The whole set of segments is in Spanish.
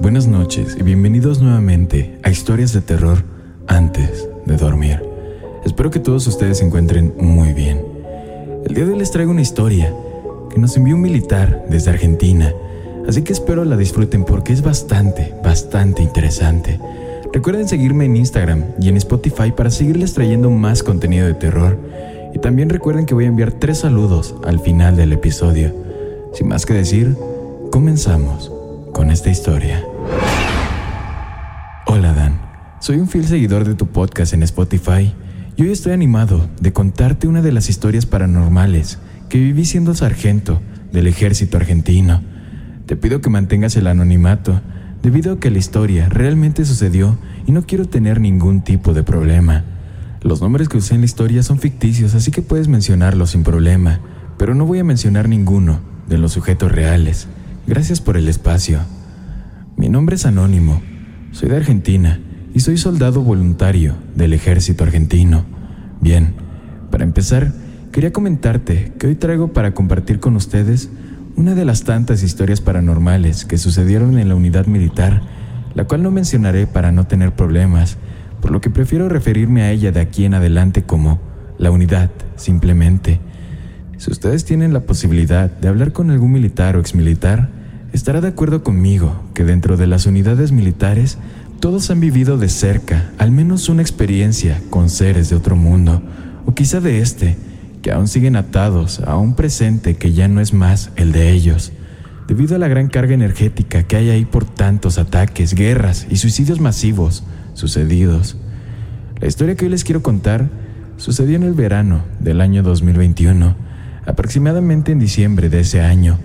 Buenas noches y bienvenidos nuevamente a Historias de terror antes de dormir. Espero que todos ustedes se encuentren muy bien. El día de hoy les traigo una historia que nos envió un militar desde Argentina, así que espero la disfruten porque es bastante, bastante interesante. Recuerden seguirme en Instagram y en Spotify para seguirles trayendo más contenido de terror. Y también recuerden que voy a enviar tres saludos al final del episodio. Sin más que decir, comenzamos con esta historia. Hola Dan, soy un fiel seguidor de tu podcast en Spotify y hoy estoy animado de contarte una de las historias paranormales que viví siendo sargento del ejército argentino. Te pido que mantengas el anonimato debido a que la historia realmente sucedió y no quiero tener ningún tipo de problema. Los nombres que usé en la historia son ficticios, así que puedes mencionarlos sin problema, pero no voy a mencionar ninguno de los sujetos reales. Gracias por el espacio. Mi nombre es Anónimo, soy de Argentina y soy soldado voluntario del ejército argentino. Bien, para empezar, quería comentarte que hoy traigo para compartir con ustedes una de las tantas historias paranormales que sucedieron en la unidad militar, la cual no mencionaré para no tener problemas, por lo que prefiero referirme a ella de aquí en adelante como la unidad, simplemente. Si ustedes tienen la posibilidad de hablar con algún militar o exmilitar, estará de acuerdo conmigo que dentro de las unidades militares todos han vivido de cerca al menos una experiencia con seres de otro mundo, o quizá de este, que aún siguen atados a un presente que ya no es más el de ellos, debido a la gran carga energética que hay ahí por tantos ataques, guerras y suicidios masivos sucedidos. La historia que hoy les quiero contar sucedió en el verano del año 2021, aproximadamente en diciembre de ese año.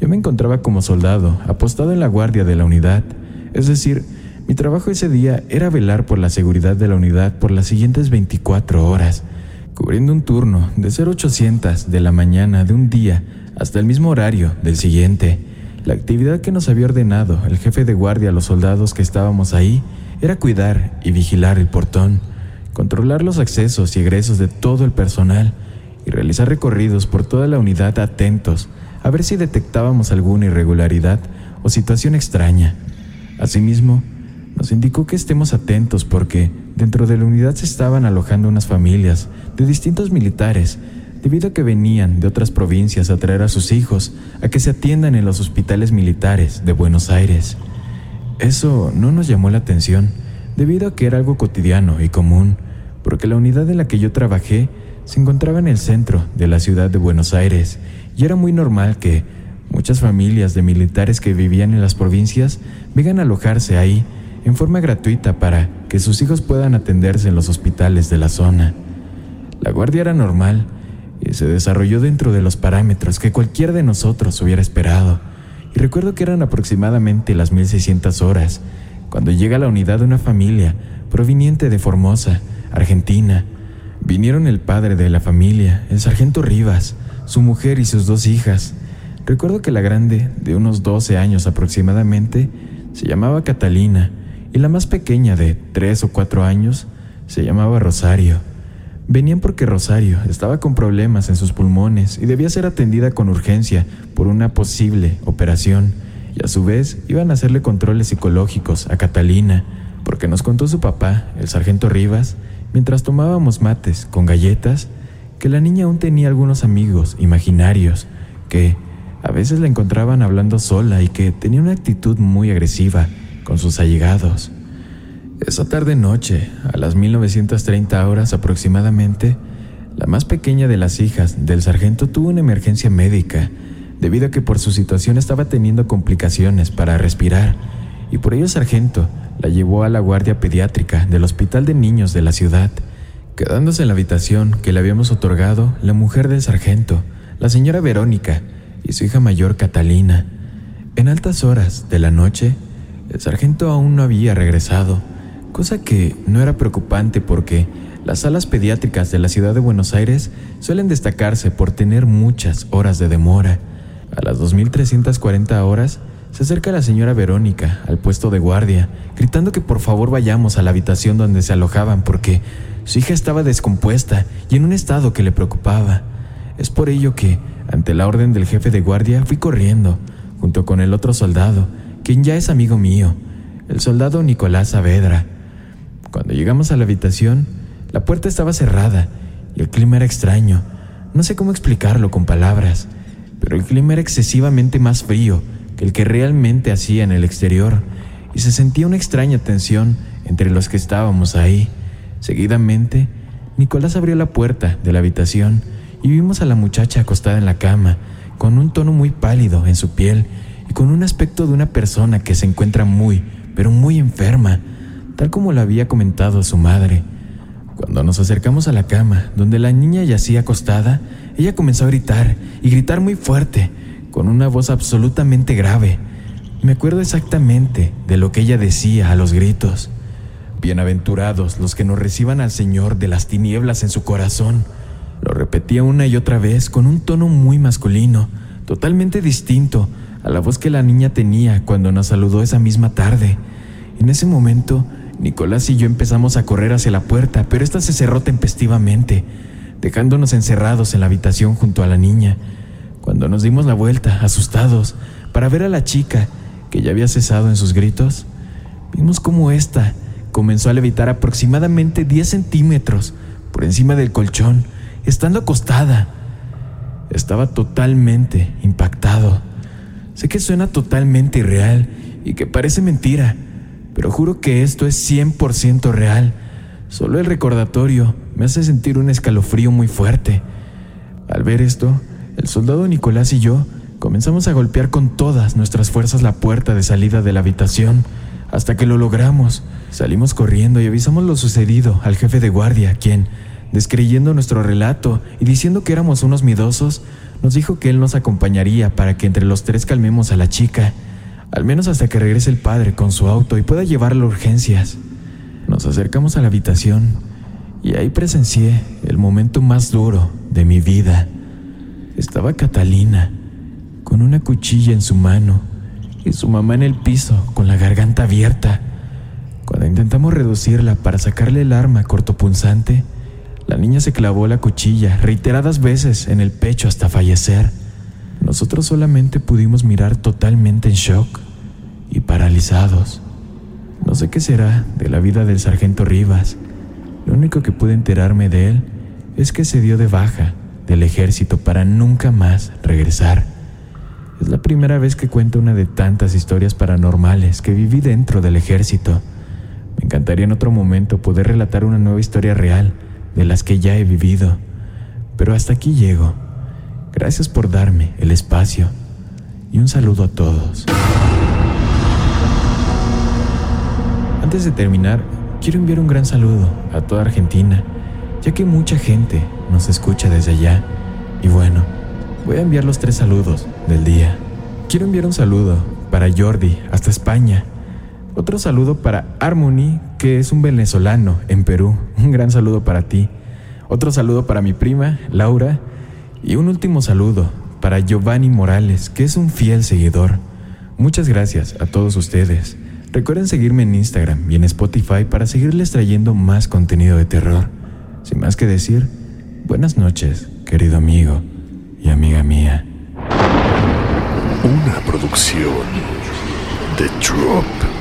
Yo me encontraba como soldado, apostado en la guardia de la unidad, es decir, mi trabajo ese día era velar por la seguridad de la unidad por las siguientes 24 horas, cubriendo un turno de 0800 de la mañana de un día hasta el mismo horario del siguiente. La actividad que nos había ordenado el jefe de guardia a los soldados que estábamos ahí era cuidar y vigilar el portón, controlar los accesos y egresos de todo el personal y realizar recorridos por toda la unidad atentos a ver si detectábamos alguna irregularidad o situación extraña. Asimismo, nos indicó que estemos atentos porque dentro de la unidad se estaban alojando unas familias de distintos militares debido a que venían de otras provincias a traer a sus hijos a que se atiendan en los hospitales militares de Buenos Aires. Eso no nos llamó la atención debido a que era algo cotidiano y común, porque la unidad en la que yo trabajé se encontraba en el centro de la ciudad de Buenos Aires y era muy normal que muchas familias de militares que vivían en las provincias vengan a alojarse ahí en forma gratuita para que sus hijos puedan atenderse en los hospitales de la zona. La guardia era normal y se desarrolló dentro de los parámetros que cualquiera de nosotros hubiera esperado. Y recuerdo que eran aproximadamente las 1600 horas cuando llega la unidad de una familia proveniente de Formosa, Argentina. Vinieron el padre de la familia, el sargento Rivas, su mujer y sus dos hijas. Recuerdo que la grande, de unos 12 años aproximadamente, se llamaba Catalina y la más pequeña de tres o cuatro años se llamaba Rosario. Venían porque Rosario estaba con problemas en sus pulmones y debía ser atendida con urgencia por una posible operación, y a su vez iban a hacerle controles psicológicos a Catalina, porque nos contó su papá, el sargento Rivas, mientras tomábamos mates con galletas, que la niña aún tenía algunos amigos imaginarios que a veces la encontraban hablando sola y que tenía una actitud muy agresiva con sus allegados. Esa tarde noche, a las 1930 horas aproximadamente, la más pequeña de las hijas del sargento tuvo una emergencia médica, debido a que por su situación estaba teniendo complicaciones para respirar, y por ello el sargento la llevó a la guardia pediátrica del Hospital de Niños de la ciudad, quedándose en la habitación que le habíamos otorgado la mujer del sargento, la señora Verónica, y su hija mayor Catalina. En altas horas de la noche, el sargento aún no había regresado, cosa que no era preocupante porque las salas pediátricas de la ciudad de Buenos Aires suelen destacarse por tener muchas horas de demora. A las 2340 horas, se acerca la señora Verónica al puesto de guardia, gritando que por favor vayamos a la habitación donde se alojaban porque su hija estaba descompuesta y en un estado que le preocupaba. Es por ello que, ante la orden del jefe de guardia, fui corriendo, junto con el otro soldado, quien ya es amigo mío, el soldado Nicolás Saavedra. Cuando llegamos a la habitación, la puerta estaba cerrada y el clima era extraño. No sé cómo explicarlo con palabras, pero el clima era excesivamente más frío que el que realmente hacía en el exterior y se sentía una extraña tensión entre los que estábamos ahí. Seguidamente, Nicolás abrió la puerta de la habitación y vimos a la muchacha acostada en la cama, con un tono muy pálido en su piel y con un aspecto de una persona que se encuentra muy, pero muy enferma, tal como lo había comentado su madre. Cuando nos acercamos a la cama, donde la niña yacía acostada, ella comenzó a gritar, y gritar muy fuerte, con una voz absolutamente grave. Me acuerdo exactamente de lo que ella decía a los gritos. Bienaventurados los que nos reciban al Señor de las tinieblas en su corazón. Lo repetía una y otra vez con un tono muy masculino, totalmente distinto a la voz que la niña tenía cuando nos saludó esa misma tarde. En ese momento, Nicolás y yo empezamos a correr hacia la puerta, pero esta se cerró tempestivamente, dejándonos encerrados en la habitación junto a la niña. Cuando nos dimos la vuelta, asustados, para ver a la chica, que ya había cesado en sus gritos, vimos cómo ésta comenzó a levitar aproximadamente 10 centímetros por encima del colchón, estando acostada. Estaba totalmente impactado. Sé que suena totalmente irreal y que parece mentira, pero juro que esto es 100% real. Solo el recordatorio me hace sentir un escalofrío muy fuerte. Al ver esto, el soldado Nicolás y yo comenzamos a golpear con todas nuestras fuerzas la puerta de salida de la habitación hasta que lo logramos. Salimos corriendo y avisamos lo sucedido al jefe de guardia, quien, descreyendo nuestro relato y diciendo que éramos unos miedosos, nos dijo que él nos acompañaría para que entre los tres calmemos a la chica, al menos hasta que regrese el padre con su auto y pueda llevarla a urgencias. Nos acercamos a la habitación y ahí presencié el momento más duro de mi vida. Estaba Catalina, con una cuchilla en su mano y su mamá en el piso con la garganta abierta. Cuando intentamos reducirla para sacarle el arma cortopunzante, la niña se clavó la cuchilla reiteradas veces en el pecho hasta fallecer. Nosotros solamente pudimos mirar totalmente en shock y paralizados. No sé qué será de la vida del sargento Rivas. Lo único que pude enterarme de él es que se dio de baja del ejército para nunca más regresar. Es la primera vez que cuento una de tantas historias paranormales que viví dentro del ejército. Me encantaría en otro momento poder relatar una nueva historia real de las que ya he vivido. Pero hasta aquí llego. Gracias por darme el espacio y un saludo a todos. Antes de terminar, quiero enviar un gran saludo a toda Argentina, ya que mucha gente nos escucha desde allá. Y bueno, voy a enviar los tres saludos del día. Quiero enviar un saludo para Jordi hasta España. Otro saludo para Harmony, que es un venezolano en Perú. Un gran saludo para ti. Otro saludo para mi prima, Laura. Y un último saludo para Giovanni Morales, que es un fiel seguidor. Muchas gracias a todos ustedes. Recuerden seguirme en Instagram y en Spotify para seguirles trayendo más contenido de terror. Sin más que decir, buenas noches, querido amigo y amiga mía. Una producción de Drop.